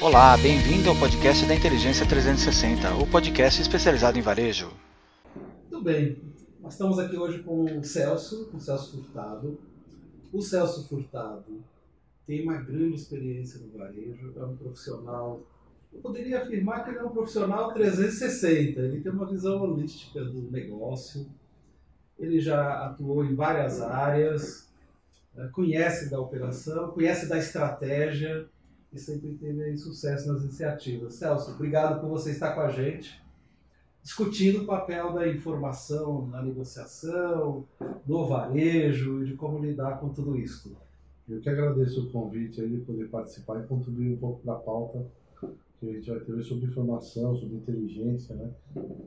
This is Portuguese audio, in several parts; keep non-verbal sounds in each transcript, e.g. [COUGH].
Olá, bem-vindo ao podcast da Inteligência 360, o podcast especializado em varejo. Muito bem, nós estamos aqui hoje com o Celso, com o Celso Furtado. O Celso Furtado tem uma grande experiência no varejo, é um profissional. Eu poderia afirmar que ele é um profissional 360, ele tem uma visão holística do negócio, ele já atuou em várias áreas, né, conhece da operação, conhece da estratégia e sempre teve sucesso nas iniciativas. Celso, obrigado por você estar com a gente, discutindo o papel da informação na negociação, do varejo e de como lidar com tudo isso. Eu que agradeço o convite aí de poder participar e contribuir um pouco para a pauta que a gente vai ter sobre informação, sobre inteligência, né?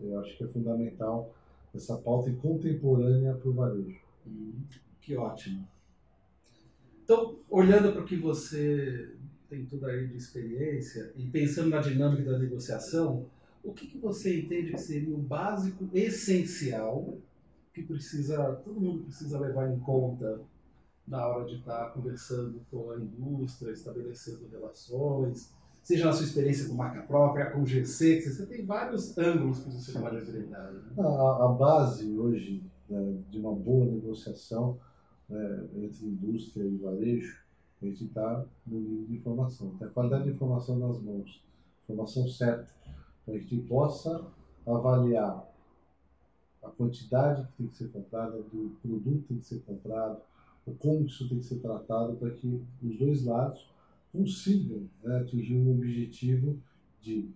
Eu acho que é fundamental essa pauta contemporânea para o varejo. Hum, que ótimo. Então, olhando para o que você tem tudo aí de experiência e pensando na dinâmica da negociação, o que, que você entende que seria o básico essencial que precisa todo mundo precisa levar em conta na hora de estar conversando com a indústria, estabelecendo relações, seja na sua experiência com marca própria, com GC, você tem vários ângulos que você pode abordar. Né? A, a, base hoje né, de uma boa negociação né, entre indústria e varejo, está no nível de informação, tem a qualidade de informação nas mãos, informação certa, para a gente possa avaliar a quantidade que tem que ser comprada, do produto que tem que ser comprado, como isso tem que ser tratado para que os dois lados consigam né, atingir um objetivo de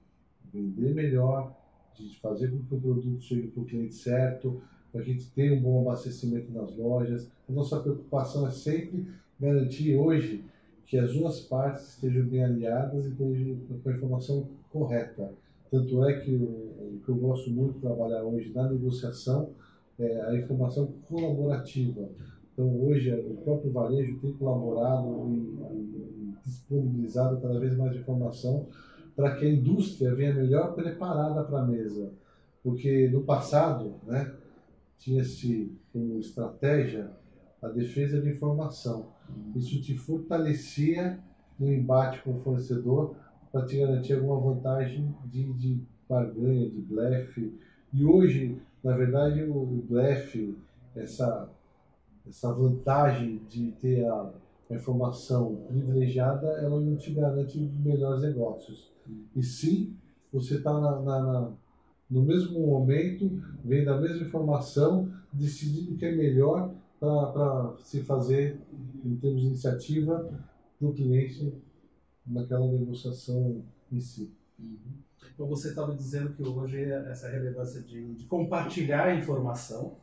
vender melhor, de fazer com que o produto chegue para o cliente certo, para que a gente tenha um bom abastecimento nas lojas. A nossa preocupação é sempre garantir hoje que as duas partes estejam bem aliadas e estejam com a informação correta. Tanto é que o, que eu gosto muito de trabalhar hoje na negociação é a informação colaborativa então, hoje, o próprio varejo tem colaborado e, e disponibilizado cada vez mais informação para que a indústria venha melhor preparada para a mesa. Porque no passado, né, tinha-se como estratégia a defesa de informação. Isso te fortalecia no embate com o fornecedor para te garantir alguma vantagem de, de barganha, de blefe. E hoje, na verdade, o blefe, essa essa vantagem de ter a, informação privilegiada, ela não te garante melhores negócios. E sim, você está na, na, na, no mesmo momento, vendo a mesma informação, decidindo o que é melhor para se fazer em termos de iniciativa para o cliente naquela negociação em si. Uhum. Então você estava dizendo que hoje essa relevância de, de compartilhar a informação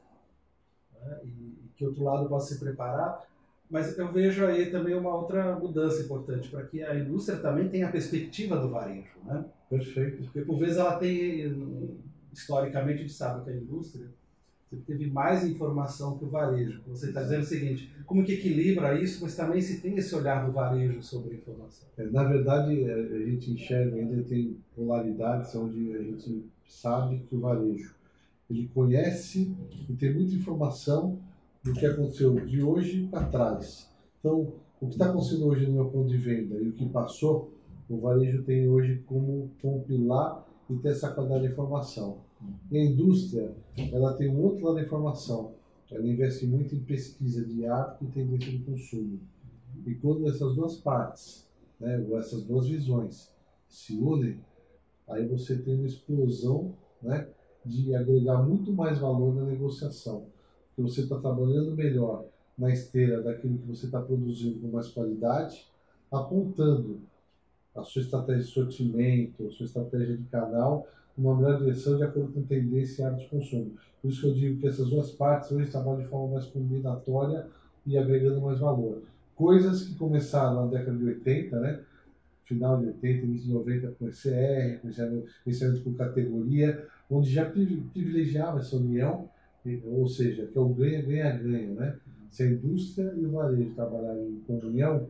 né, e que outro lado possa se preparar. Mas eu vejo aí também uma outra mudança importante para que a indústria também tenha a perspectiva do varejo, né? Perfeito. Porque por vezes ela tem, historicamente, a gente sabe que a indústria teve mais informação que o varejo. Você está dizendo o seguinte, como que equilibra isso, mas também se tem esse olhar do varejo sobre a informação? É, na verdade, é, a gente enxerga, ainda tem polaridades onde a gente sabe que o varejo ele conhece e tem muita informação do que aconteceu de hoje para trás. Então, o que está acontecendo hoje no meu ponto de venda e o que passou, o varejo tem hoje como compilar e ter essa qualidade de informação. E a indústria, ela tem um outro lado da informação. Ela investe muito em pesquisa de hábito e tendência de consumo. E quando essas duas partes, né, ou essas duas visões, se unem, aí você tem uma explosão né, de agregar muito mais valor na negociação que você está trabalhando melhor na esteira daquilo que você está produzindo com mais qualidade, apontando a sua estratégia de sortimento, a sua estratégia de canal, uma melhor direção de acordo com tendência e hábito de consumo. Por isso que eu digo que essas duas partes hoje trabalham de forma mais combinatória e agregando mais valor. Coisas que começaram na década de 80, né? final de 80, início de 90 com ECR, esse com categoria, onde já privilegiava essa união ou seja, que é o ganha-ganha-ganha, né? Se a indústria e o varejo trabalharem em comunhão,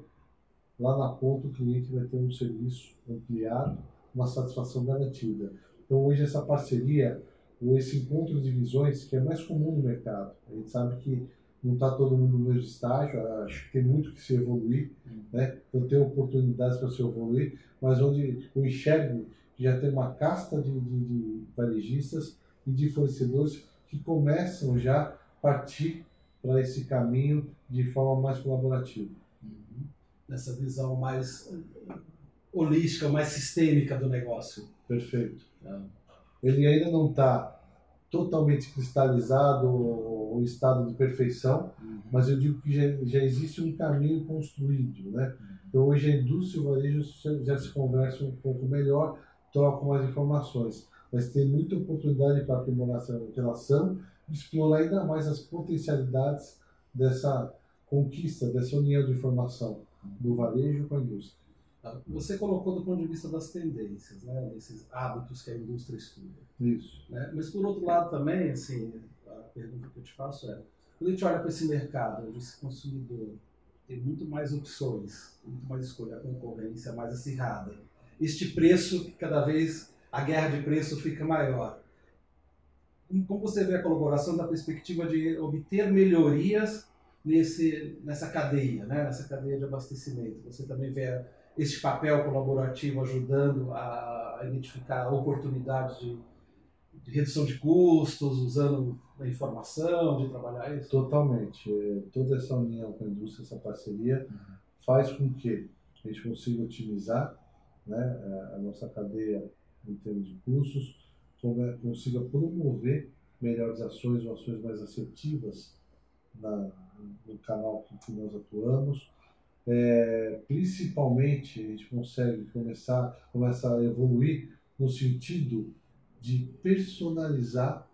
lá na ponta o cliente vai ter um serviço ampliado, uma satisfação garantida. Então hoje essa parceria, ou esse encontro de visões, que é mais comum no mercado, a gente sabe que não está todo mundo no mesmo estágio, acho que tem muito que se evoluir, Uhum. né? Eu tenho oportunidades para se evoluir, mas onde eu enxergo que já tem uma casta de, de, de varejistas e de fornecedores que começam já a partir para esse caminho de forma mais colaborativa. Uhum. Nessa visão mais holística, mais sistêmica do negócio. Perfeito. Ah. Ele ainda não está totalmente cristalizado em estado de perfeição, Uhum. mas eu digo que já, já existe um caminho construído, né? Então hoje a indústria e o varejo já, se conversam um pouco melhor, trocam mais informações, mas tem muita oportunidade para aprimorar essa relação e explorar ainda mais as potencialidades dessa conquista, dessa união de informação do varejo com a indústria. Você colocou do ponto de vista das tendências, né, desses hábitos que a indústria estuda. Isso. né? Mas por outro lado também, assim, a pergunta que eu te faço é, quando a gente olha para esse mercado, esse consumidor tem muito mais opções, muito mais escolha, a concorrência mais acirrada, este preço que cada vez a guerra de preço fica maior. Como você vê a colaboração da perspectiva de obter melhorias nesse, nessa cadeia, né? nessa cadeia de abastecimento? Você também vê este papel colaborativo ajudando a identificar oportunidades de, de redução de custos, usando a informação, de trabalhar isso? Totalmente. Eh, Toda essa união com a indústria, essa parceria, faz com que a gente consiga otimizar né, a- nossa cadeia em termos de custos, como- consiga promover melhores ações ou ações mais assertivas na, no canal com que nós atuamos. É, principalmente, a gente consegue começar, começa a evoluir no sentido de personalizar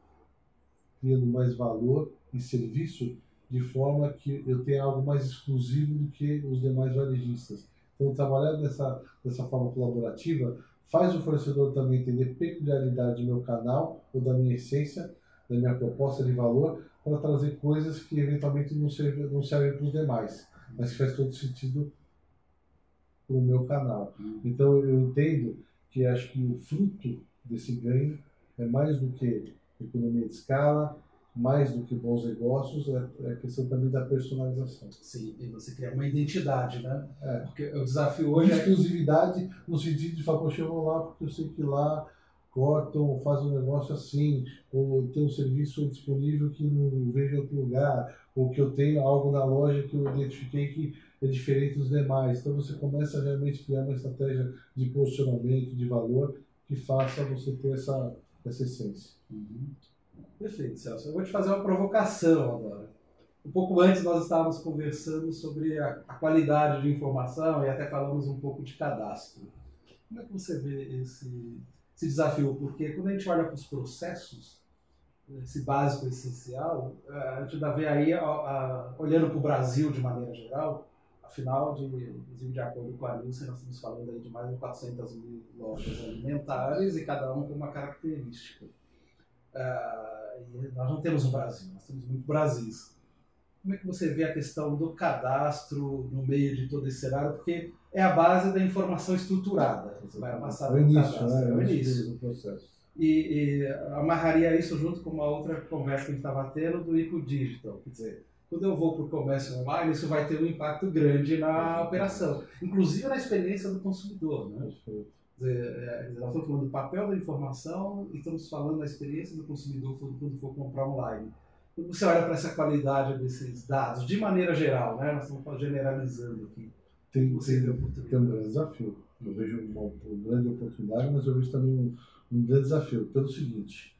criando mais valor e serviço de forma que eu tenha algo mais exclusivo do que os demais varejistas. Então, trabalhar dessa, dessa forma colaborativa faz o fornecedor também entender peculiaridade do meu canal ou da minha essência, da minha proposta de valor, para trazer coisas que eventualmente não servem, não servem para os demais, mas que faz todo sentido para o meu canal. Então, eu entendo que acho que o fruto desse ganho é mais do que economia de escala, mais do que bons negócios, é, é a questão também da personalização. Sim, e você cria uma identidade, né? É. Porque o desafio hoje é Exclusividade no sentido de falar, poxa, eu vou lá porque eu sei que lá cortam, fazem um negócio assim, ou tem um serviço disponível que não vejo em outro lugar, ou que eu tenho algo na loja que eu identifiquei que é diferente dos demais. Então você começa a realmente criar uma estratégia de posicionamento, de valor, que faça você ter essa, essa essência. Uhum. Perfeito, Celso. Eu vou te fazer uma provocação agora. Um pouco antes nós estávamos conversando sobre a, a qualidade de informação e até falamos um pouco de cadastro. Como é que você vê esse, esse desafio? Porque quando a gente olha para os processos, esse básico essencial, a gente dá vê aí, a- a- olhando para o Brasil de maneira geral, afinal, de, inclusive de acordo com a Nielsen, nós estamos falando aí de mais de 400 mil lojas alimentares e cada uma com uma característica. E nós não temos um Brasil, nós temos muito Brasis. Como é que você vê a questão do cadastro no meio de todo esse cenário? Porque é a base da informação estruturada. Você vai passar É pelo início, cadastro, né? é o início. do processo. E, e amarraria isso junto com uma outra conversa que a gente estava tendo do Eco Digital. Quer dizer, quando eu vou para o comércio online, isso vai ter um impacto grande na operação, inclusive na experiência do consumidor. Né? Dizer, é, nós estamos falando do papel da informação e estamos falando da experiência do consumidor quando for comprar online. Você olha para essa qualidade desses dados, de maneira geral, né? nós estamos generalizando aqui, Tem, tem, tem um grande desafio. Eu vejo uma, uma grande oportunidade, mas eu vejo também um, um grande desafio. Pelo seguinte,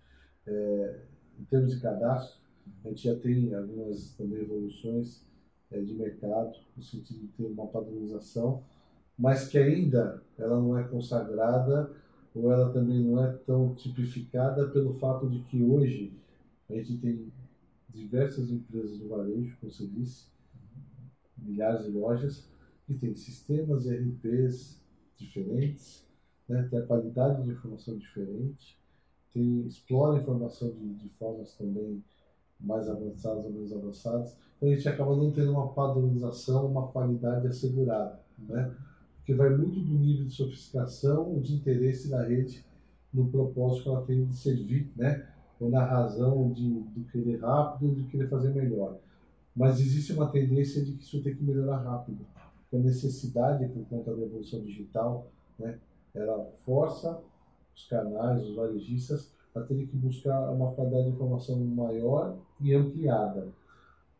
é, em termos de cadastro, a gente já tem algumas também evoluções é, de mercado, no sentido de ter uma padronização, mas que ainda ela não é consagrada ou ela também não é tão tipificada pelo fato de que hoje a gente tem diversas empresas do varejo, como você disse, milhares de lojas, que tem sistemas e RPs diferentes, né? tem a qualidade de informação diferente, tem, explora a informação de, de formas também mais avançadas ou menos avançadas. Então a gente acaba não tendo uma padronização, uma qualidade assegurada, né? porque vai muito do nível de sofisticação de interesse da rede no propósito que ela tem de servir, né? Ou na razão de, de querer rápido, de querer fazer melhor. Mas existe uma tendência de que isso tem que melhorar rápido. A necessidade, por conta da evolução digital, né, ela força os canais, os varejistas, a terem que buscar uma qualidade de informação maior e ampliada.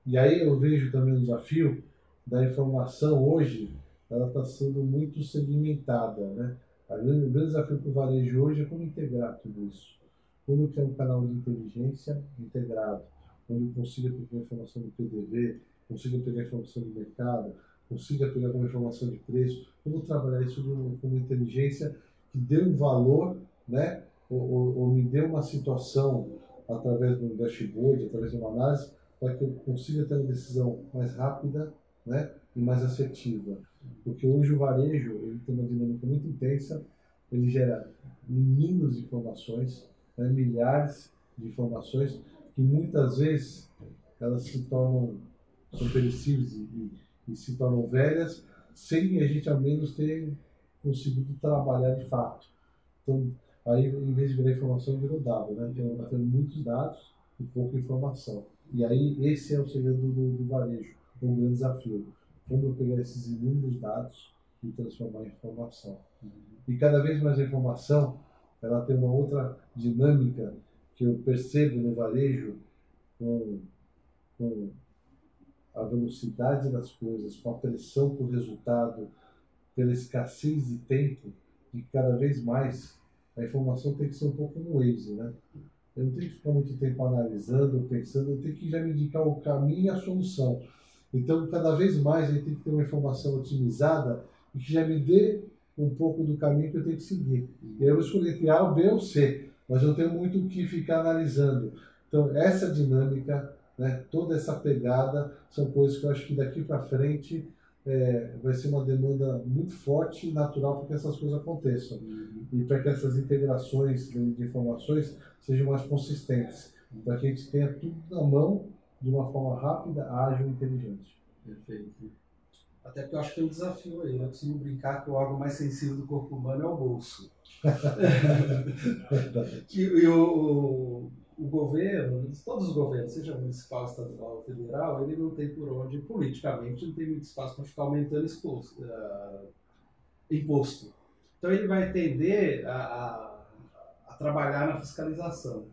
E aí eu vejo também o desafio da informação hoje, ela está sendo muito segmentada. Né? O grande desafio para o varejo hoje é como integrar tudo isso. Como criar um canal de inteligência integrado, onde eu consiga pegar informação do PDV, consiga pegar informação do mercado, consiga pegar uma informação de preço, como trabalhar isso com uma inteligência que dê um valor, né? Ou, ou, ou, me dê uma situação através de um dashboard, através de uma análise, para que eu consiga ter uma decisão mais rápida, né? E mais assertiva. Porque hoje o varejo ele tem uma dinâmica muito intensa, ele gera inúmeras informações, né? milhares de informações que muitas vezes elas se tornam são perecíveis e, e, se tornam velhas sem a gente ao menos ter conseguido trabalhar de fato. Então, aí em vez de virar informação, virou dado, né? Então, nós temos muitos dados e pouca informação. E aí esse é o segredo do, do varejo, um grande desafio. Como eu pegar esses inúmeros dados e transformar em informação. E cada vez mais a informação, ela tem uma outra dinâmica que eu percebo no varejo com, com a velocidade das coisas, com a pressão por resultado, pela escassez de tempo, e cada vez mais a informação tem que ser um pouco no Waze, né? Eu não tenho que ficar muito tempo analisando, pensando, eu tenho que já me indicar o caminho e a solução. Então, cada vez mais a gente tem que ter uma informação otimizada e que já me dê um pouco do caminho que eu tenho que seguir. E aí eu vou escolher entre A, B ou C, mas eu tenho muito o que ficar analisando. Então, essa dinâmica, né, toda essa pegada, são coisas que eu acho que daqui para frente é, vai ser uma demanda muito forte e natural para que essas coisas aconteçam. Uhum. E para que essas integrações de, de informações sejam mais consistentes. Para que a gente tenha tudo na mão de uma forma rápida, ágil e inteligente. Perfeito. Até porque eu acho que tem um desafio aí. Eu costumo brincar que o órgão mais sensível do corpo humano é o bolso. [LAUGHS] e, e o, o governo, todos os governos, seja municipal, estadual, federal, ele não tem por onde, politicamente, não tem muito espaço para ficar aumentando exposto, uh, imposto. Então ele vai tender a, a, a, trabalhar na fiscalização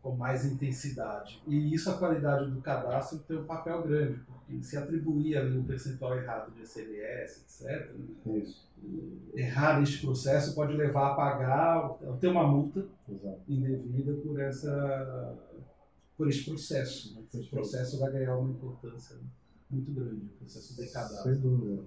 com mais intensidade. E isso a qualidade do cadastro tem um papel grande, se atribuir ali um percentual errado de SMS, etc., isso errar neste processo pode levar a pagar, ter uma multa Exato. indevida por essa por este processo. Né? Esse processo vai ganhar uma importância muito grande, o processo de cadastro. Sem dúvida.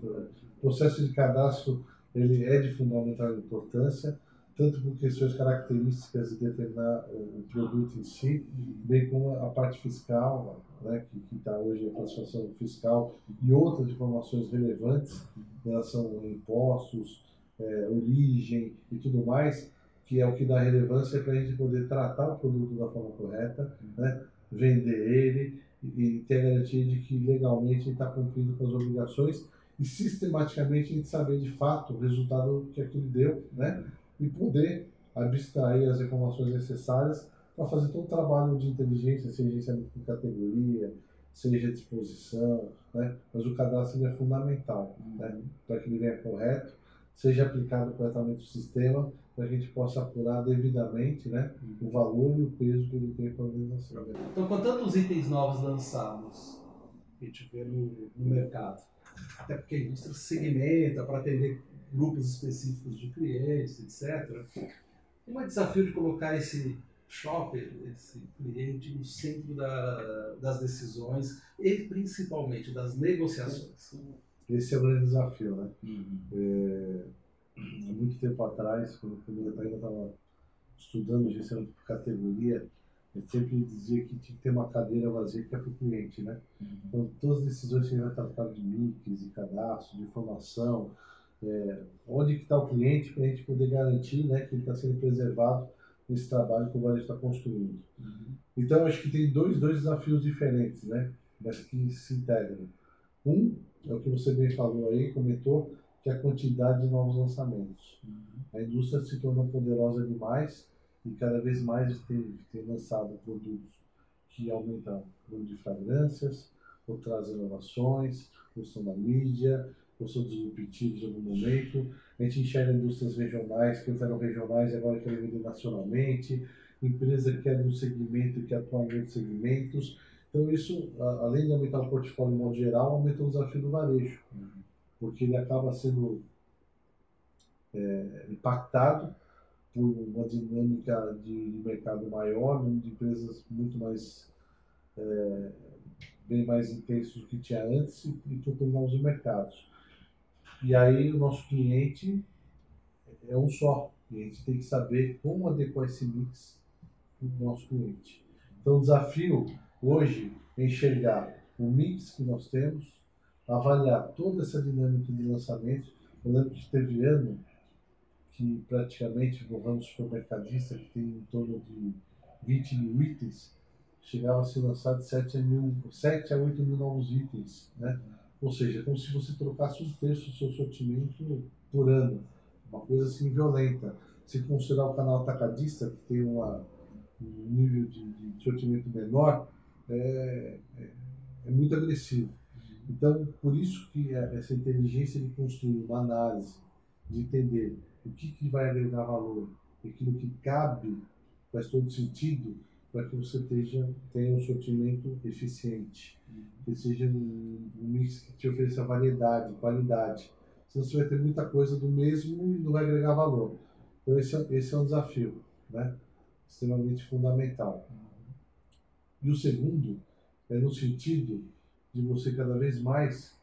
O processo de cadastro ele é de fundamental importância, tanto por questões características de determinar o produto em si, bem como a parte fiscal, né, que está hoje a classificação fiscal e outras informações relevantes em relação a impostos, é, origem e tudo mais, que é o que dá relevância para a gente poder tratar o produto da forma correta, né, vender ele e, ter a garantia de que legalmente está cumprindo com as obrigações e sistematicamente a gente saber de fato o resultado que aquilo deu, né, e poder abstrair as informações necessárias para fazer todo o trabalho de inteligência, seja gerenciamento de categoria, seja disposição, né? mas o cadastro é fundamental né? para que ele venha correto, seja aplicado corretamente o sistema, para que a gente possa apurar devidamente né? o valor e o peso que ele tem para a organização. Então, com tantos itens novos lançados, que a gente vê no, no mercado, até porque a indústria segmenta para atender grupos específicos de clientes, etc. Não é desafio de colocar esse shopper, esse cliente, no centro da, das decisões e principalmente das negociações. Esse é o grande desafio, né? Uhum. É, há muito tempo atrás, quando, eu ainda estava estudando gestão por categoria, eu sempre dizia que tinha que ter uma cadeira vazia que é para o cliente, né? Uhum. Então, todas as decisões que a gente vai tratar de mix, de cadastro, de informação, é, onde está o cliente para a gente poder garantir né, que ele está sendo preservado nesse trabalho que o varejo está construindo. Uhum. Então, acho que tem dois, dois desafios diferentes, né? Mas que se integram. Um é o que você bem falou aí, comentou, que é a quantidade de novos lançamentos. Uhum. A indústria se tornou poderosa demais e cada vez mais tem, tem lançado produtos que aumentam o número de fragrâncias, ou traz inovações, ou estão na mídia, são disruptivos em algum momento. A gente enxerga indústrias regionais que eram regionais e agora querem vender nacionalmente, empresa que é de um segmento que atua em outros segmentos. Então, isso, além de aumentar o portfólio de modo geral, aumenta o desafio do varejo, porque ele acaba sendo é, impactado por uma dinâmica de, de mercado maior, de empresas muito mais é, bem mais intensos do que tinha antes e, por novos mercados. E aí o nosso cliente é um só. E a gente tem que saber como adequar esse mix para o nosso cliente. Então o desafio hoje é enxergar o mix que nós temos, avaliar toda essa dinâmica de lançamento. Eu lembro que teve ano que praticamente no ramo supermercadista, que tem em torno de 20 mil itens, chegava a ser lançado 7 a, mil, 7 a 8 mil novos itens. Né? Ou seja, é como se você trocasse um terço do seu sortimento por ano. Uma coisa assim violenta. Se considerar o canal atacadista, que tem uma, um nível de, de sortimento menor, é, é, é, muito agressivo. Então, por isso que é essa inteligência de construir uma análise, de entender o que, que vai agregar valor, aquilo que cabe, faz todo sentido, para que você tenha, tenha um sortimento eficiente, que seja um, um mix que te ofereça variedade, qualidade. Senão você vai ter muita coisa do mesmo e não vai agregar valor. Então esse é, esse é um desafio, né? extremamente fundamental. E o segundo é no sentido de você cada vez mais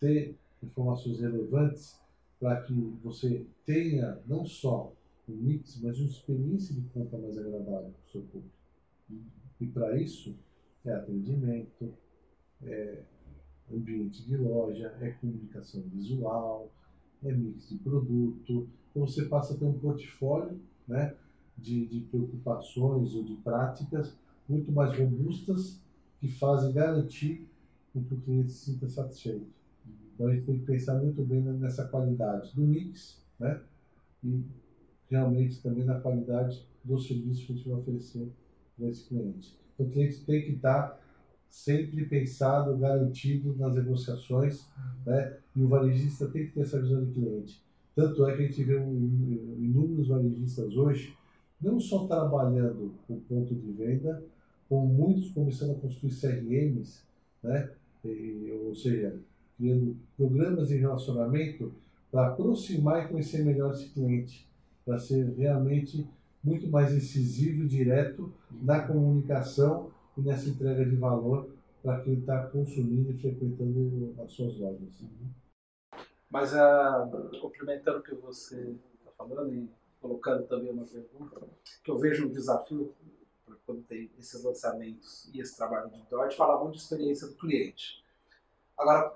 ter informações relevantes para que você tenha não só um mix, mas uma experiência de compra mais agradável para o seu público. E para isso é atendimento, é ambiente de loja, é comunicação visual, é mix de produto. Então você passa a ter um portfólio né, de, de preocupações ou de práticas muito mais robustas que fazem garantir que o cliente se sinta satisfeito. Então a gente tem que pensar muito bem nessa qualidade do mix, né? E realmente também na qualidade do serviço que a gente vai oferecer para esse cliente. Então o cliente tem que estar sempre pensado, garantido nas negociações, né? E o varejista tem que ter essa visão de cliente. Tanto é que a gente vê inúmeros varejistas hoje, não só trabalhando o ponto de venda, como muitos começando a construir CRMs, né? E, ou seja, criando programas de relacionamento para aproximar e conhecer melhor esse cliente, para ser realmente muito mais incisivo e direto na comunicação e nessa entrega de valor para quem está consumindo e frequentando as suas lojas. Mas, uh, complementando o que você está falando e colocando também uma pergunta, que eu vejo um desafio quando tem esses lançamentos e esse trabalho de Dort, falar muito de experiência do cliente. Agora,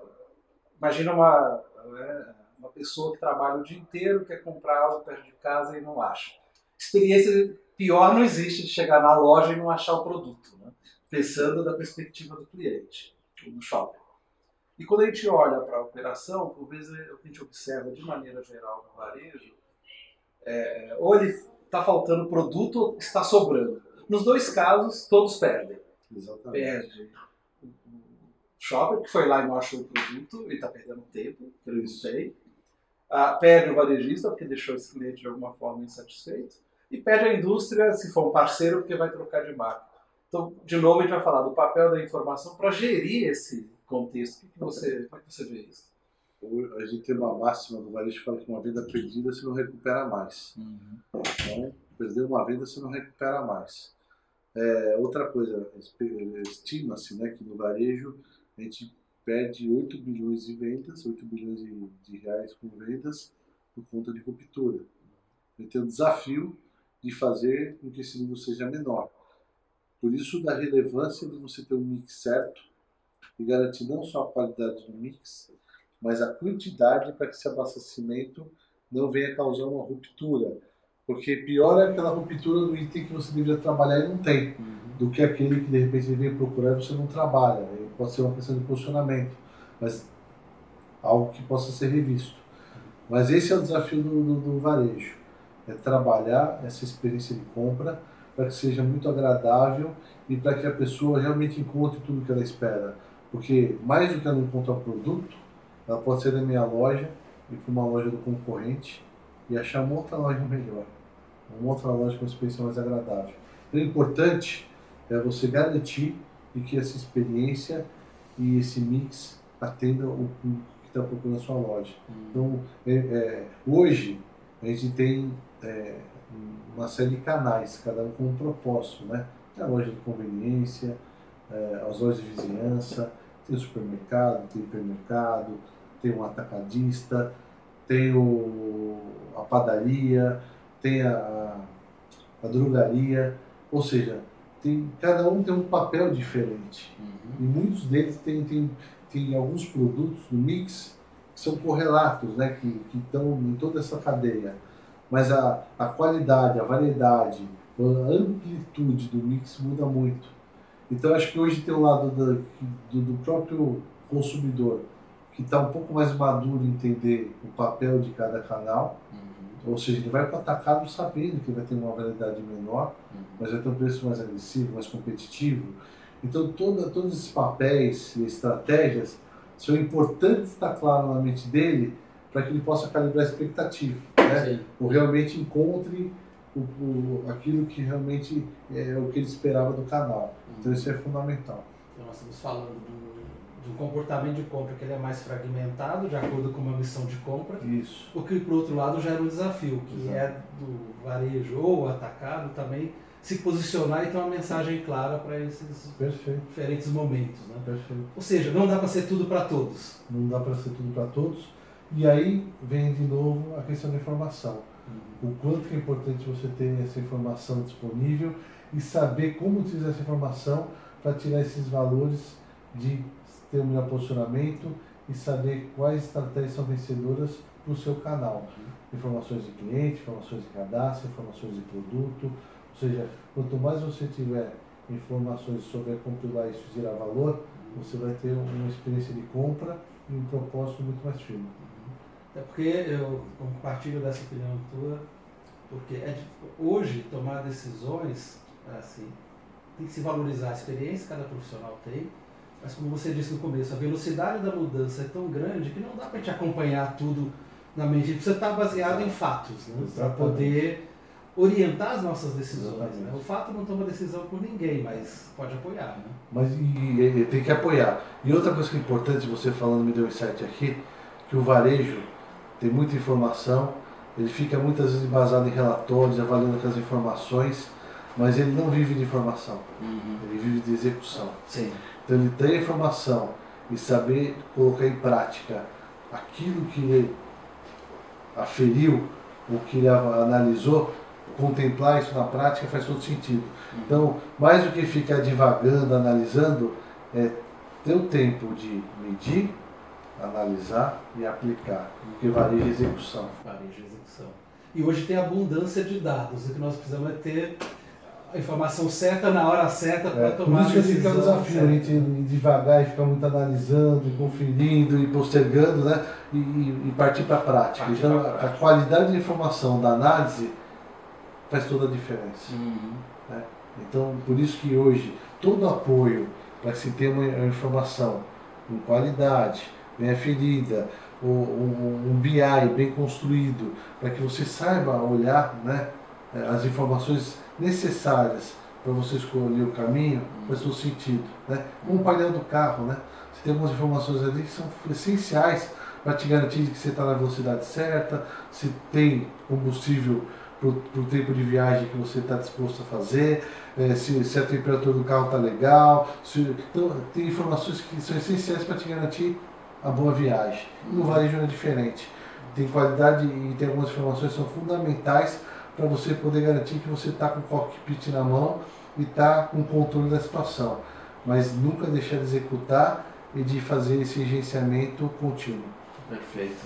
Imagina uma, né, uma pessoa que trabalha o dia inteiro, quer comprar algo perto de casa e não acha. Experiência pior não existe de chegar na loja e não achar o produto, né? pensando da perspectiva do cliente, do shopping. E quando a gente olha para a operação, por vezes o que a gente observa de maneira geral no varejo, é, ou ele está faltando produto ou está sobrando. Nos dois casos, todos perdem. Exatamente. Perde shopper que foi lá e não achou o produto e está perdendo tempo, que ele não sei. Ah, perde o varejista, porque deixou esse cliente de alguma forma insatisfeito. E perde a indústria, se for um parceiro, porque vai trocar de marca. Então, de novo, a gente vai falar do papel da informação para gerir esse contexto. O que, você, como é que você vê isso? A gente tem uma máxima do varejo que fala que uma venda perdida você não recupera mais. Uhum. Então, perder uma venda você não recupera mais. É, outra coisa, estima-se né, que no varejo a gente perde 8 bilhões de vendas, 8 bilhões de, de reais com vendas por conta de ruptura. A gente tem o desafio de fazer com que esse número seja menor. Por isso, da relevância de você ter um mix certo e garantir não só a qualidade do mix, mas a quantidade para que esse abastecimento não venha causar uma ruptura. Porque pior é aquela ruptura do item que você deveria trabalhar e não tem, uhum. do que aquele que de repente ele vem procurar e você não trabalha pode ser uma questão de posicionamento, mas algo que possa ser revisto. Mas esse é o desafio do, do, do varejo, é trabalhar essa experiência de compra para que seja muito agradável e para que a pessoa realmente encontre tudo que ela espera. Porque mais do que ela encontrar o produto, ela pode ser da minha loja, ir para uma loja do concorrente e achar uma outra loja melhor, uma outra loja com uma experiência mais agradável. Então, o importante é você garantir de que essa experiência e esse mix atenda o público que está procurando a sua loja. Então, é, é, hoje, a gente tem é, uma série de canais, cada um com um propósito, né? Tem a loja de conveniência, é, as lojas de vizinhança, tem o supermercado, tem o hipermercado, tem um atacadista, tem o, a padaria, tem a, a drogaria, ou seja, tem, cada um tem um papel diferente. Uhum. E muitos deles têm, têm, têm alguns produtos no mix que são correlatos, né, que, que estão em toda essa cadeia. Mas a, a qualidade, a variedade, a amplitude do mix muda muito. Então acho que hoje tem um lado do, do, do próprio consumidor que está um pouco mais maduro em entender o papel de cada canal. Uhum. Ou seja, ele vai para o atacado sabendo que vai ter uma variedade menor, uhum. mas vai ter um preço mais agressivo, mais competitivo. Então, toda, todos esses papéis e estratégias são importantes estar claro na mente dele para que ele possa calibrar a expectativa. Né? Ou realmente encontre o, o, aquilo que realmente é o que ele esperava do canal. Então, isso é fundamental. Então, nós estamos falando do do comportamento de compra que ele é mais fragmentado, de acordo com uma missão de compra. Isso. O que, por outro lado, gera um desafio, que Exato. é do varejo ou atacado também se posicionar e ter uma mensagem clara para esses Perfeito. diferentes momentos. Né? Perfeito. Ou seja, não dá para ser tudo para todos. Não dá para ser tudo para todos. E aí vem de novo a questão da informação. Uhum. O quanto é importante você ter essa informação disponível e saber como utilizar essa informação para tirar esses valores de ter um melhor posicionamento e saber quais estratégias são vencedoras para o seu canal. Informações de cliente, informações de cadastro, informações de produto. Ou seja, quanto mais você tiver informações sobre tudo isso gerar valor, você vai ter uma experiência de compra e um propósito muito mais firme. É porque eu compartilho dessa opinião tua, porque é de, hoje tomar decisões, assim, tem que se valorizar a experiência que cada profissional tem, mas como você disse no começo, a velocidade da mudança é tão grande que não dá para te acompanhar tudo na mente. Precisa estar baseado em fatos, né? para poder orientar as nossas decisões. Né? O fato não toma decisão por ninguém, mas pode apoiar. Né? Mas e, e, tem que apoiar. E outra coisa que é importante, você falando, me deu um insight aqui, que o varejo tem muita informação, ele fica muitas vezes embasado em relatórios, avaliando aquelas informações, mas ele não vive de informação, uhum. ele vive de execução. Sim. Então ele ter a informação e saber colocar em prática aquilo que ele aferiu, o que ele analisou, contemplar isso na prática faz todo sentido. Então, mais do que ficar divagando, analisando, é ter o tempo de medir, analisar e aplicar, porque vareja execução. Vareja execução. E hoje tem abundância de dados, o que nós precisamos é ter a informação certa na hora certa para é, tomar Por isso que é um desafio, a gente devagar e ficar muito analisando, conferindo e postergando, né? E, e partir para a prática. Partir então, prática. a qualidade de informação da análise faz toda a diferença. Uhum. Né? Então, por isso que hoje, todo apoio para que se tenha uma informação com qualidade, bem aferida, um, BI bem construído, para que você saiba olhar né, as informações necessárias para você escolher o caminho faz todo sentido. Né? Como o painel do carro, né? você tem algumas informações ali que são essenciais para te garantir que você está na velocidade certa, se tem combustível para o tempo de viagem que você está disposto a fazer, é, se, se, a temperatura do carro está legal. Se, então, tem informações que são essenciais para te garantir a boa viagem. No varejo é diferente. Tem qualidade e tem algumas informações que são fundamentais para você poder garantir que você está com o cockpit na mão e está com o controle da situação. Mas nunca deixar de executar e de fazer esse agenciamento contínuo. Perfeito.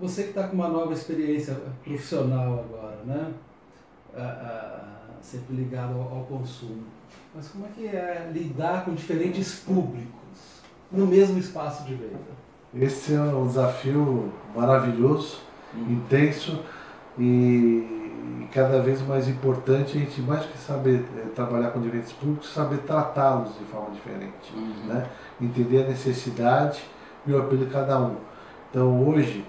Você que está com uma nova experiência profissional agora, né? Ah, ah, sempre ligado ao, ao consumo. Mas como é que é lidar com diferentes públicos no mesmo espaço de venda? Esse é um desafio maravilhoso, uhum. intenso e cada vez mais importante a gente, mais que saber é, trabalhar com diferentes públicos, saber tratá-los de forma diferente. Uhum. Né? Entender a necessidade e o apelo de cada um. Então hoje,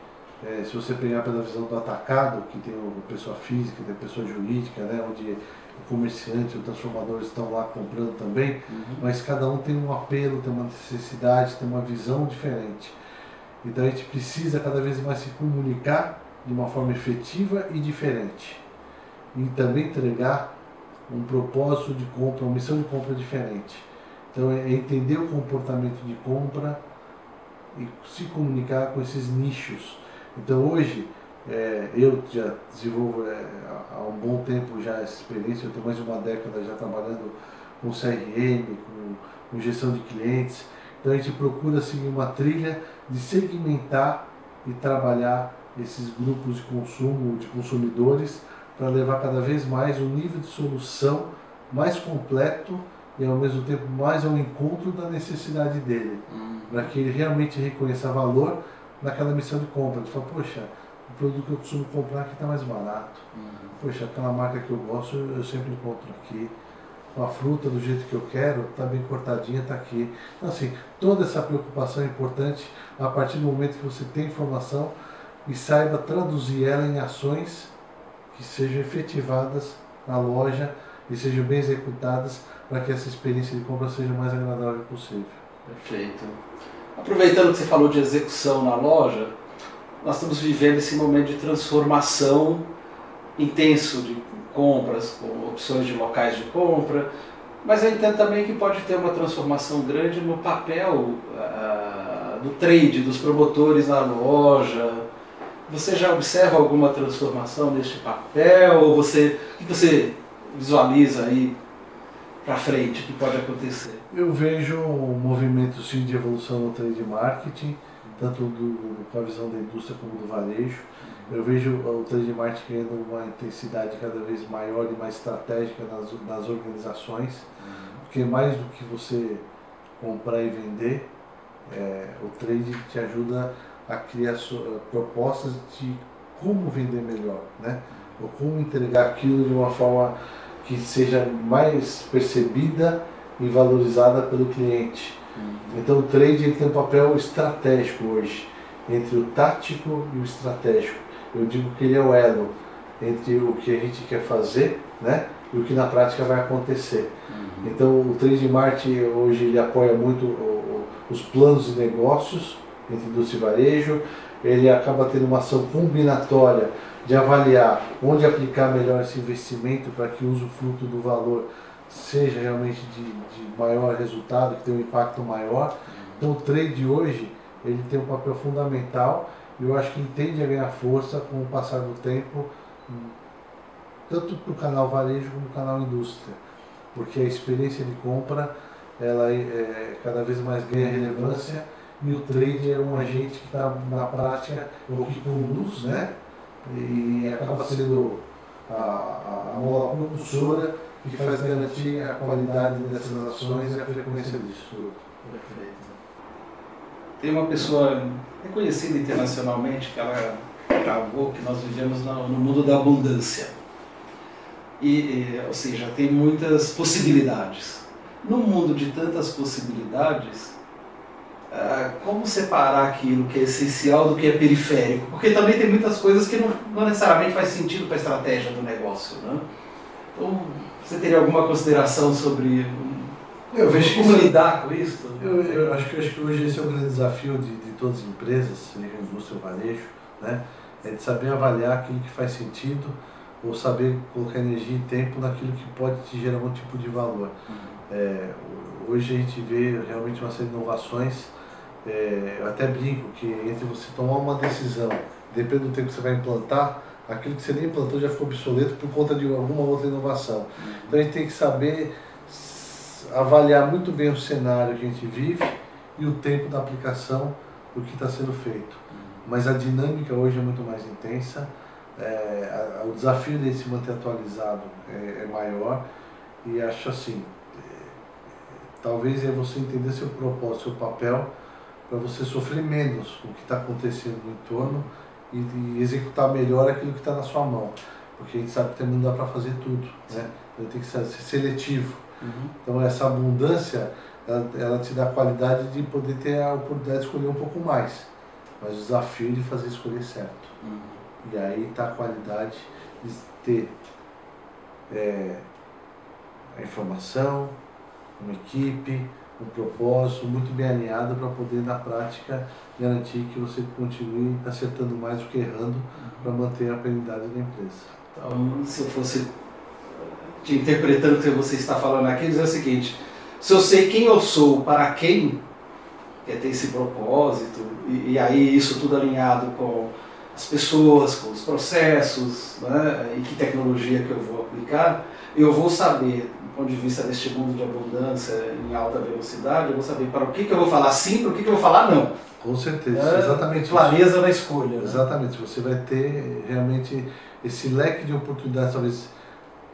é, se você pegar pela visão do atacado, que tem a pessoa física, tem a pessoa jurídica, né, onde o comerciante, o transformador estão lá comprando também, uhum. mas cada um tem um apelo, tem uma necessidade, tem uma visão diferente. Então a gente precisa cada vez mais se comunicar de uma forma efetiva e diferente. E também entregar um propósito de compra, uma missão de compra diferente. Então é entender o comportamento de compra e se comunicar com esses nichos. Então hoje é, eu já desenvolvo é, há um bom tempo já essa experiência, eu tenho mais de uma década já trabalhando com CRM, com, com gestão de clientes. Então a gente procura seguir uma trilha de segmentar e trabalhar esses grupos de consumo, de consumidores, para levar cada vez mais um nível de solução mais completo e ao mesmo tempo mais ao encontro da necessidade dele, uhum. para que ele realmente reconheça valor naquela missão de compra. Ele fala, poxa, o produto que eu costumo comprar aqui está mais barato. Uhum. Poxa, aquela marca que eu gosto eu sempre encontro aqui. A fruta do jeito que eu quero, está bem cortadinha, está aqui. Então, assim, toda essa preocupação é importante a partir do momento que você tem informação e saiba traduzir ela em ações que sejam efetivadas na loja e sejam bem executadas para que essa experiência de compra seja o mais agradável possível. Perfeito. Aproveitando que você falou de execução na loja, nós estamos vivendo esse momento de transformação intenso de compras, com opções de locais de compra, mas eu entendo também que pode ter uma transformação grande no papel uh, do trade, dos promotores na loja, você já observa alguma transformação neste papel? Ou você, o que você visualiza aí para frente que pode acontecer? Eu vejo um movimento sim de evolução no trade marketing, tanto do, com a visão da indústria como do varejo. Eu vejo o trade marketing ganhando uma intensidade cada vez maior e mais estratégica nas, nas organizações, porque mais do que você comprar e vender, é, o trade te ajuda a criar eh, propostas de como vender melhor, né? Ou como entregar aquilo de uma forma que seja mais percebida e valorizada pelo cliente. Uhum. Então o trade tem um papel estratégico hoje, entre o tático e o estratégico. Eu digo que ele é o elo entre o que a gente quer fazer né, e o que na prática vai acontecer. Uhum. Então o trade marketing hoje ele apoia muito os planos de negócios, entre indústria e varejo, ele acaba tendo uma ação combinatória de avaliar onde aplicar melhor esse investimento para que o usufruto do valor seja realmente de, de maior resultado, que tenha um impacto maior. Então o trade hoje ele tem um papel fundamental e eu acho que tende a ganhar força com o passar do tempo, tanto para o canal varejo como para o canal indústria, porque a experiência de compra ela é, é cada vez mais ganha relevância e o trade é um agente que está na prática, ou que conduz, né? E acaba sendo a, a, a mola propulsora que faz garantir a qualidade dessas ações e a frequência disso. Perfeito. Tem uma pessoa reconhecida internacionalmente que ela gravou que nós vivemos no, mundo da abundância. E, ou seja, tem muitas possibilidades. No mundo de tantas possibilidades, ah, como separar aquilo que é essencial do que é periférico? Porque também tem muitas coisas que não, não necessariamente faz sentido para a estratégia do negócio. Né? Então, você teria alguma consideração sobre eu vejo como lidar com isso? Eu, eu, acho que, eu acho que hoje esse é o grande desafio de, de todas as empresas, seja indústria ou varejo, né? é de saber avaliar aquilo que faz sentido ou saber colocar energia e tempo naquilo que pode te gerar algum tipo de valor. Uhum. É, hoje a gente vê realmente uma série de inovações é, eu até brinco que entre você tomar uma decisão, dependendo do tempo que você vai implantar, aquilo que você nem implantou já ficou obsoleto por conta de alguma outra inovação. Então a gente tem que saber avaliar muito bem o cenário que a gente vive e o tempo da aplicação do que está sendo feito. Mas a dinâmica hoje é muito mais intensa, é, a, o desafio de se manter atualizado é, é maior e acho assim, é, talvez é você entender seu propósito, seu papel para você sofrer menos com o que está acontecendo no entorno e, e, executar melhor aquilo que está na sua mão. porque a gente sabe que também não dá para fazer tudo, né? Então tem que ser seletivo. Uhum. Então essa abundância, ela, ela te dá a qualidade de poder ter a oportunidade de escolher um pouco mais, mas o desafio de fazer escolher certo. Uhum. E aí está a qualidade de ter é, a informação, uma equipe, um propósito muito bem alinhado para poder, na prática, garantir que você continue acertando mais do que errando para manter a perenidade da empresa. Então, se eu fosse te interpretando o que você está falando aqui, dizer o seguinte: se eu sei quem eu sou, para quem, quer ter esse propósito, e, e aí isso tudo alinhado com as pessoas, com os processos, né, e que tecnologia que eu vou aplicar, eu vou saber, ponto de vista deste mundo de abundância em alta velocidade, eu vou saber para o que, que eu vou falar sim, para o que, que eu vou falar não. Com certeza, É, exatamente. Clareza isso. na escolha. né? Exatamente, você vai ter realmente esse leque de oportunidades, talvez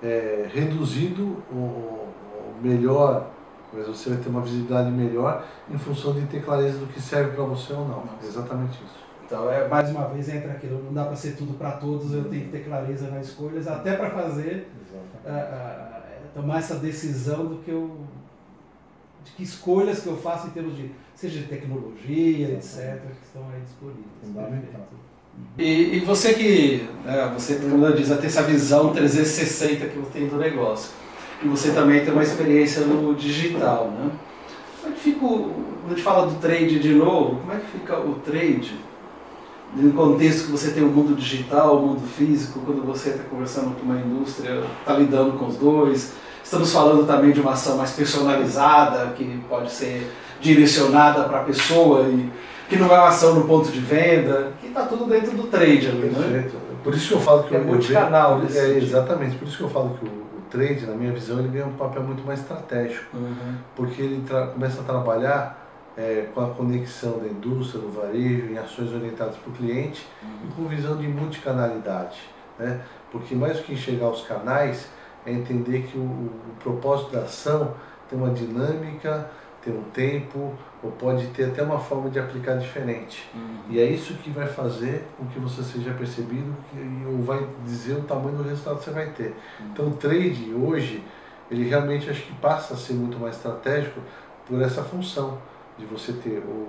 é, reduzido ou, ou melhor, mas você vai ter uma visibilidade melhor em função de ter clareza do que serve para você ou não. Nossa. Exatamente isso. Então, é, mais uma vez, entra aquilo, não dá para ser tudo para todos, eu tenho que ter clareza nas escolhas, até para fazer, ah, ah, tomar essa decisão do que eu, de que escolhas que eu faço em termos de, seja de tecnologia, etc., que estão aí disponíveis. E, e você que, né, você, como eu disse, tem essa visão 360 que eu tenho do negócio, e você também tem uma experiência no digital, né? Como é que fica, o, quando a gente fala do trade de novo, como é que fica o trade no contexto que você tem o mundo digital, o mundo físico, quando você está conversando com uma indústria, está lidando com os dois. Estamos falando também de uma ação mais personalizada, que pode ser direcionada para a pessoa e que não é uma ação no ponto de venda, que está tudo dentro do trade ali, né? Perfeito. Por isso que eu falo que É multicanal É, sentido. exatamente, por isso que eu falo que o, o trade, na minha visão, ele ganha um papel muito mais estratégico. Uhum. porque ele começa a trabalhar é, com a conexão da indústria, do varejo, em ações orientadas para o cliente e com visão de multicanalidade. Né? Porque mais do que enxergar os canais, é entender que o, o propósito da ação tem uma dinâmica, tem um tempo, ou pode ter até uma forma de aplicar diferente. E é isso que vai fazer com que você seja percebido que- ou vai dizer o tamanho do resultado que você vai ter. Então o trade hoje, ele realmente acho que passa a ser muito mais estratégico por essa função de você ter o,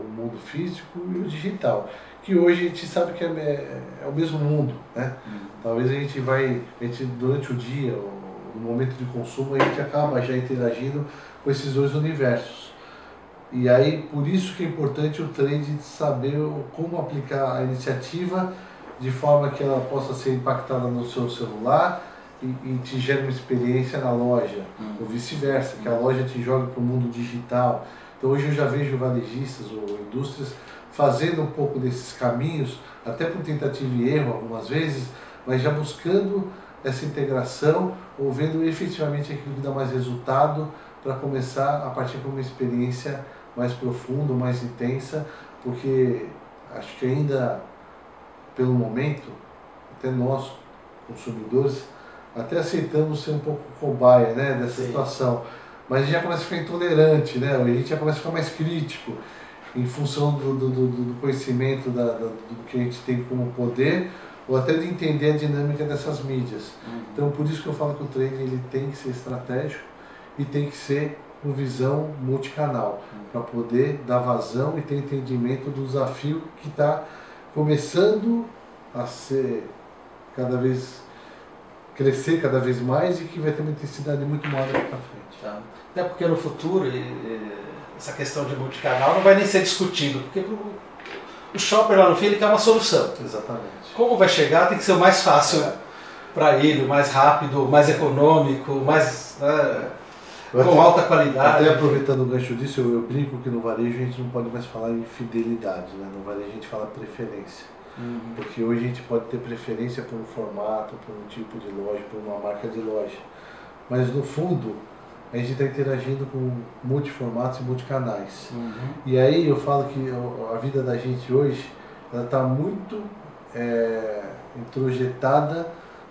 o mundo físico e o digital. Que hoje a gente sabe que é, é- é o mesmo mundo, né? Talvez a gente vai, a gente durante o dia, no momento de consumo, a gente acaba já interagindo com esses dois universos. E aí, por isso que é importante o trade saber o- como aplicar a iniciativa de forma que ela possa ser impactada no seu celular e, e te gere uma experiência na loja, ou vice-versa, que a loja te joga para o mundo digital. Então hoje eu já vejo varejistas ou indústrias fazendo um pouco desses caminhos, até por tentativa e erro algumas vezes, mas já buscando essa integração ou vendo efetivamente aquilo que dá mais resultado para começar a partir de uma experiência mais profunda, mais intensa, porque acho que ainda pelo momento, até nós, consumidores, até aceitamos ser um pouco cobaia né, dessa Sim. situação. Mas a gente já começa a ficar intolerante, né? a gente já começa a ficar mais crítico em função do, do, do- conhecimento da, da- do que a gente tem como poder ou até de entender a dinâmica dessas mídias. Então, por isso que eu falo que o trading ele tem que ser estratégico e tem que ser com visão multicanal, para poder dar vazão e ter entendimento do desafio que está começando a ser cada vez crescer cada vez mais e que vai ter uma intensidade muito maior daqui para frente. Tá. Até porque no futuro e- e essa questão de multicanal não vai nem ser discutido, porque pro, o shopper lá no fim ele quer uma solução. Exatamente. Como vai chegar tem que ser o mais fácil para ele, mais rápido, mais econômico, mais né, com até- alta qualidade. Até aproveitando o gancho disso, eu, eu brinco que no varejo a gente não pode mais falar em fidelidade, né? no varejo a gente fala preferência. Uhum. Porque hoje a gente pode ter preferência por um formato, por um tipo de loja, por uma marca de loja. Mas no fundo, a gente está interagindo com multiformatos e multicanais. Uhum. E aí eu falo que a vida da gente hoje ela está muito é, introjetada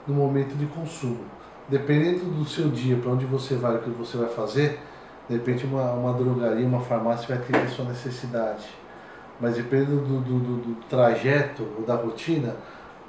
no momento de consumo. Dependendo do seu dia, para onde você vai, o que você vai fazer, de repente uma, uma drogaria, uma farmácia vai ter a sua necessidade. Mas dependendo do, do, do- do trajeto ou da rotina,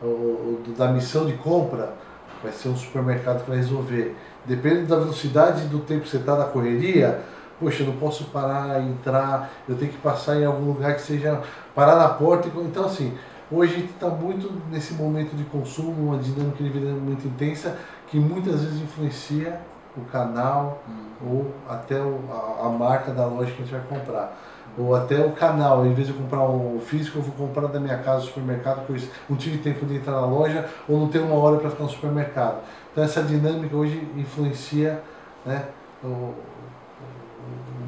o, da missão de compra, vai ser um supermercado que vai resolver. Depende da velocidade do tempo que você está na correria, poxa, eu não posso parar, entrar, eu tenho que passar em algum lugar que seja parar na porta. Então, assim, hoje a gente está muito nesse momento de consumo, uma dinâmica de vida muito intensa, que muitas vezes influencia o canal hum. ou até a, a, marca da loja que a gente vai comprar. Ou até o canal, em vez de eu comprar um físico, eu vou comprar da minha casa, supermercado, porque eu não tive tempo de entrar na loja ou não tenho uma hora para ficar no supermercado. Então essa dinâmica hoje influencia né, o, o,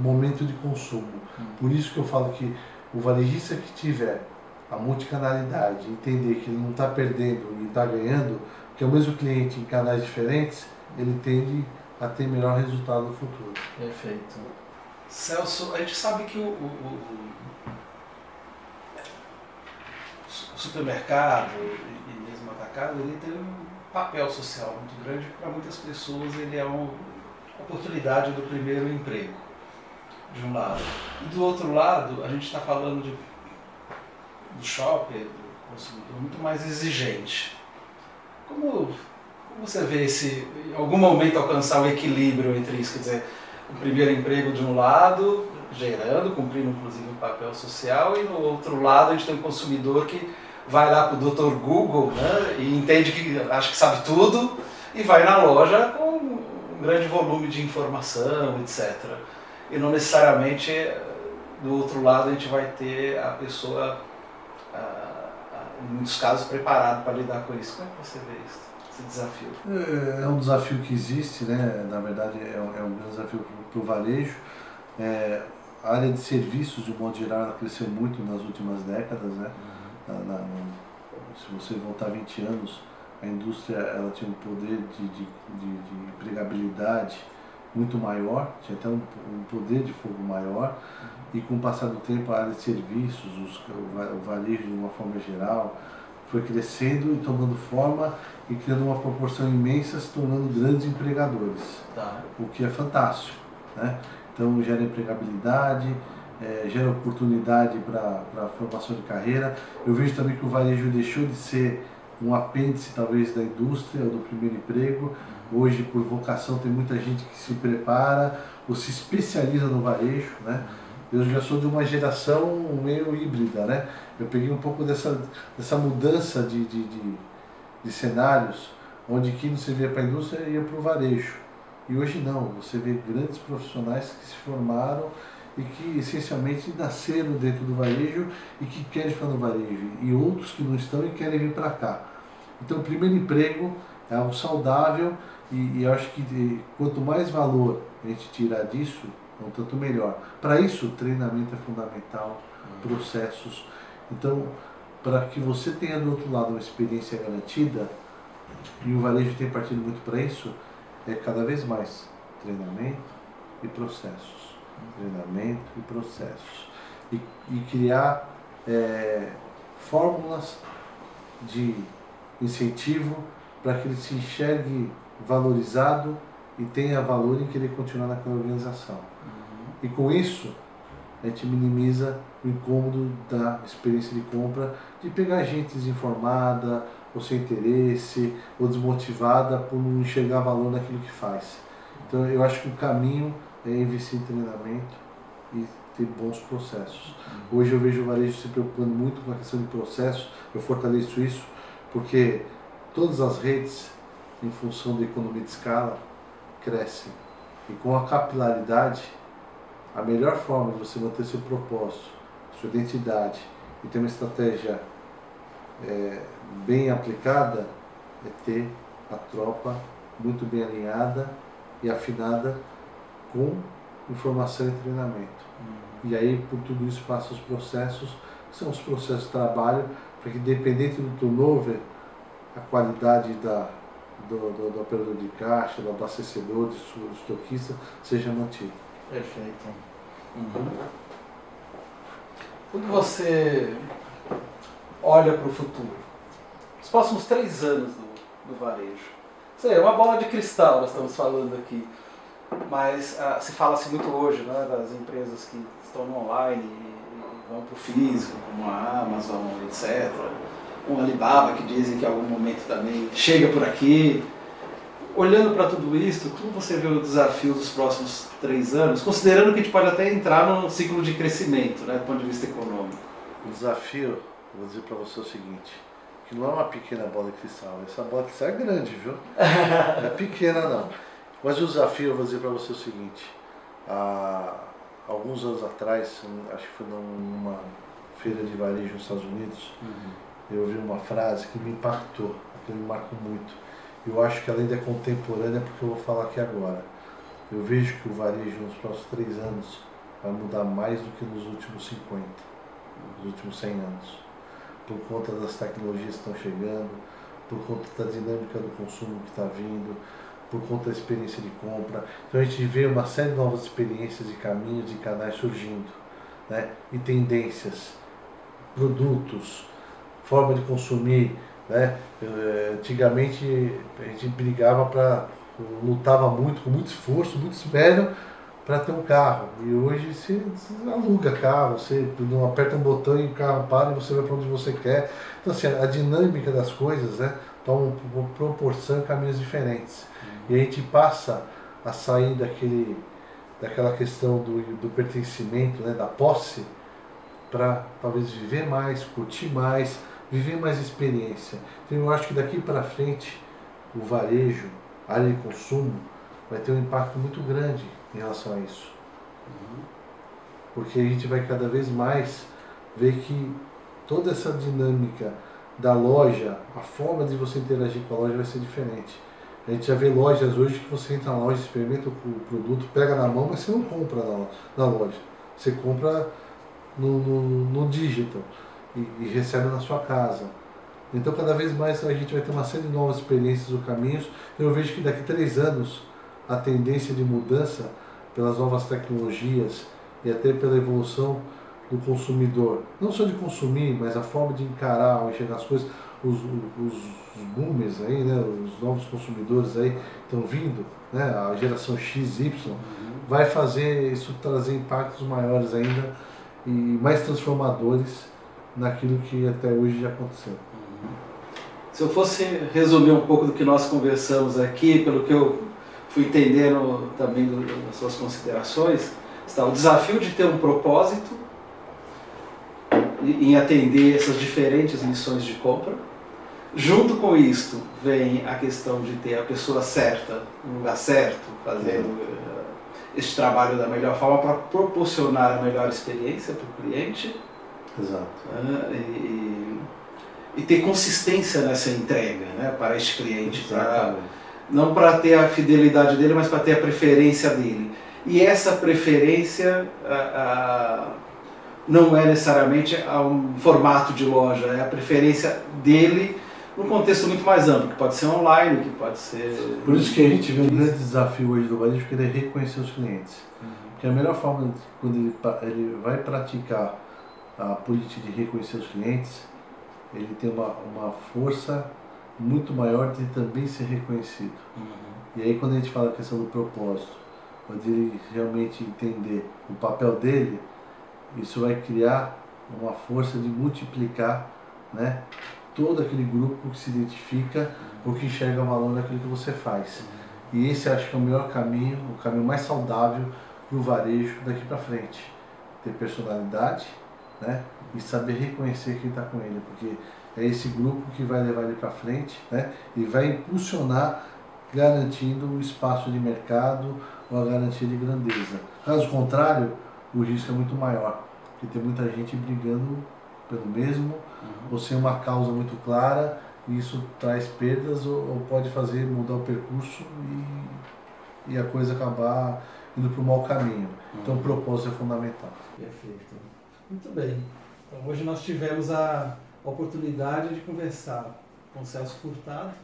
momento de consumo. Hum. Por isso que eu falo que o varejista que tiver a multicanalidade, entender que ele não está perdendo e está ganhando, que é o mesmo cliente em canais diferentes, ele tende a ter melhor resultado no futuro. Perfeito. Celso, a gente sabe que o, o, o, o supermercado e mesmo atacado, ele tem um papel social muito grande, para muitas pessoas ele é uma oportunidade do primeiro emprego, de um lado. E do outro lado, a gente está falando de, do shopper, do consumidor muito mais exigente. Como você vê esse, em algum momento, alcançar o equilíbrio entre isso? Quer dizer, o primeiro emprego de um lado, gerando, cumprindo inclusive um papel social, e no outro lado a gente tem um consumidor que vai lá para o Dr. Google né, e entende que acha que sabe tudo e vai na loja com um grande volume de informação, etc. E não necessariamente do outro lado a gente vai ter a pessoa, ah, ah, em muitos casos, preparada para lidar com isso. Como é que você vê isso? Esse desafio? É, é um desafio que existe, né? na verdade é um, é um grande desafio para o varejo. É, a área de serviços, de um modo geral, cresceu muito nas últimas décadas. Né? Uhum. Na, na, se você voltar 20 anos, a indústria ela tinha um poder de, de, de, de empregabilidade muito maior, tinha até um, um poder de fogo maior, uhum. e com o passar do tempo a área de serviços, os, o varejo de uma forma geral, foi crescendo e tomando forma e criando uma proporção imensa, se tornando grandes empregadores. Tá. O que é fantástico. Né? Então gera empregabilidade, é, gera oportunidade para a formação de carreira. Eu vejo também que o varejo deixou de ser um apêndice talvez da indústria ou do primeiro emprego. Hoje, por vocação, tem muita gente que se prepara ou se especializa no varejo. Né? Eu já sou de uma geração meio híbrida, né? Eu peguei um pouco dessa, dessa mudança de, de, de, de cenários, onde quem servia para a indústria ia para o varejo. E hoje não, você vê grandes profissionais que se formaram e que essencialmente nasceram dentro do varejo e que querem ficar no varejo, e outros que não estão e querem vir para cá. Então, o primeiro emprego é algo saudável e, e eu acho que quanto mais valor a gente tirar disso, um tanto melhor. Para isso, treinamento é fundamental, processos. Então, para que você tenha do outro lado uma experiência garantida, e o varejo tem partido muito para isso, é cada vez mais treinamento e processos. Treinamento e processos. E, e criar é, fórmulas de incentivo para que ele se enxergue valorizado e tenha valor em querer continuar naquela organização. E com isso, a gente minimiza o incômodo da experiência de compra de pegar gente desinformada, ou sem interesse, ou desmotivada por não enxergar valor naquilo que faz. Então eu acho que o caminho é investir em treinamento e ter bons processos. Uhum. Hoje eu vejo o varejo se preocupando muito com a questão de processos, eu fortaleço isso, porque todas as redes, em função da economia de escala, crescem. E com a capilaridade, a melhor forma de você manter seu propósito, sua identidade e ter uma estratégia é, bem aplicada é ter a tropa muito bem alinhada e afinada com informação e treinamento. Uhum. E aí, por tudo isso, passa os processos, que são os processos de trabalho, para que, independente do turnover, a qualidade da, do, do, do operador de caixa, do abastecedor, do estoquista, seja mantido. Perfeito. Uhum. Quando você olha para o futuro, os próximos três anos do, do varejo, sei, é uma bola de cristal nós estamos falando aqui, mas ah, se fala-se muito hoje né, das empresas que estão no online e, e vão para o físico, como a Amazon, etc. um Alibaba que dizem que em algum momento também chega por aqui. Olhando para tudo isso, como você vê o desafio dos próximos três anos, considerando que a gente pode até entrar num ciclo de crescimento, né, do ponto de vista econômico? O desafio, vou dizer para você o seguinte, que não é uma pequena bola de cristal, essa bola de cristal é grande, viu? [LAUGHS] Não é pequena não. Mas o desafio, vou dizer para você o seguinte, há alguns anos atrás, acho que foi numa feira de varejo nos Estados Unidos, uhum. eu ouvi uma frase que me impactou, que me marcou muito eu acho que ela ainda é contemporânea porque eu vou falar aqui agora. Eu vejo que o varejo nos próximos três anos vai mudar mais do que nos últimos 50, nos últimos 100 anos. Por conta das tecnologias que estão chegando, por conta da dinâmica do consumo que está vindo, por conta da experiência de compra. Então a gente vê uma série de novas experiências e caminhos e canais surgindo, né? e tendências, produtos, forma de consumir, né? Eh, antigamente a gente brigava para. lutava muito, com muito esforço, muito esmero para ter um carro. E hoje você, você, aluga carro, você não aperta um botão e o carro para e você vai para onde você quer. Então assim, a dinâmica das coisas né, toma proporção caminhos diferentes. E a gente passa a sair daquele, daquela questão do, do pertencimento, né, da posse, para talvez viver mais, curtir mais, viver mais experiência. Então eu acho que daqui para frente o varejo, a área de consumo, vai ter um impacto muito grande em relação a isso. Porque a gente vai cada vez mais ver que toda essa dinâmica da loja, a forma de você interagir com a loja vai ser diferente. A gente já vê lojas hoje que você entra na loja, experimenta o produto, pega na mão, mas você não compra na, na loja. Você compra no, no, no digital e, e recebe na sua casa. Então, cada vez mais a gente vai ter uma série de novas experiências ou caminhos. Eu vejo que daqui a três anos a tendência de mudança pelas novas tecnologias e até pela evolução do consumidor, não só de consumir, mas a forma de encarar ou enxergar as coisas, os, os, os boomers aí, né, os novos consumidores aí estão vindo, né, a geração XY, vai fazer isso trazer impactos maiores ainda e mais transformadores naquilo que até hoje já aconteceu. Se eu fosse resumir um pouco do que nós conversamos aqui, pelo que eu fui entendendo também das suas considerações, está o desafio de ter um propósito em atender essas diferentes missões de compra. Junto com isto vem a questão de ter a pessoa certa, no lugar certo, fazendo é. este trabalho da melhor forma para proporcionar a melhor experiência para o cliente Exato. Uh, e, e, ter consistência nessa entrega né, para este cliente. Pra, não para ter a fidelidade dele, mas para ter a preferência dele. E essa preferência não é necessariamente a um formato de loja, é a preferência dele num contexto muito mais amplo, que pode ser online, que pode ser. Por isso que a gente vê um grande desafio hoje do varejo, que é reconhecer os clientes. Uhum. Que a melhor forma, quando ele, ele vai praticar a política de reconhecer os clientes, ele tem uma, uma força muito maior de também ser reconhecido. Uhum. E aí quando a gente fala a questão do propósito, onde ele realmente entender o papel dele, isso vai criar uma força de multiplicar né, todo aquele grupo que se identifica uhum. ou que enxerga valor naquilo que você faz. Uhum. E esse acho que é o melhor caminho, o caminho mais saudável para o varejo daqui para frente. Ter personalidade, né? E saber reconhecer quem está com ele, porque é esse grupo que vai levar ele para frente, né? E vai impulsionar, garantindo o espaço de mercado ou a garantia de grandeza. Caso contrário, o risco é muito maior, porque tem muita gente brigando pelo mesmo, uhum. ou sem uma causa muito clara, e isso traz perdas ou, ou pode fazer mudar o percurso e, e a coisa acabar indo para o mau caminho. Uhum. Então o propósito é fundamental. Perfeito. Muito bem. Então, hoje nós tivemos a oportunidade de conversar com o Celso Furtado,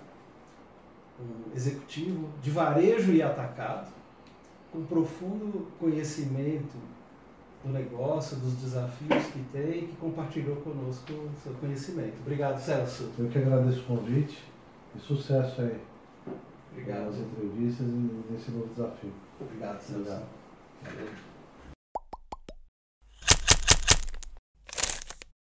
um executivo de varejo e atacado, com profundo conhecimento do negócio, dos desafios que tem e que compartilhou conosco o seu conhecimento. Obrigado, Celso. Eu que agradeço o convite e sucesso aí. Obrigado. Nas entrevistas e nesse novo desafio. Obrigado, Celso. Obrigado. Valeu.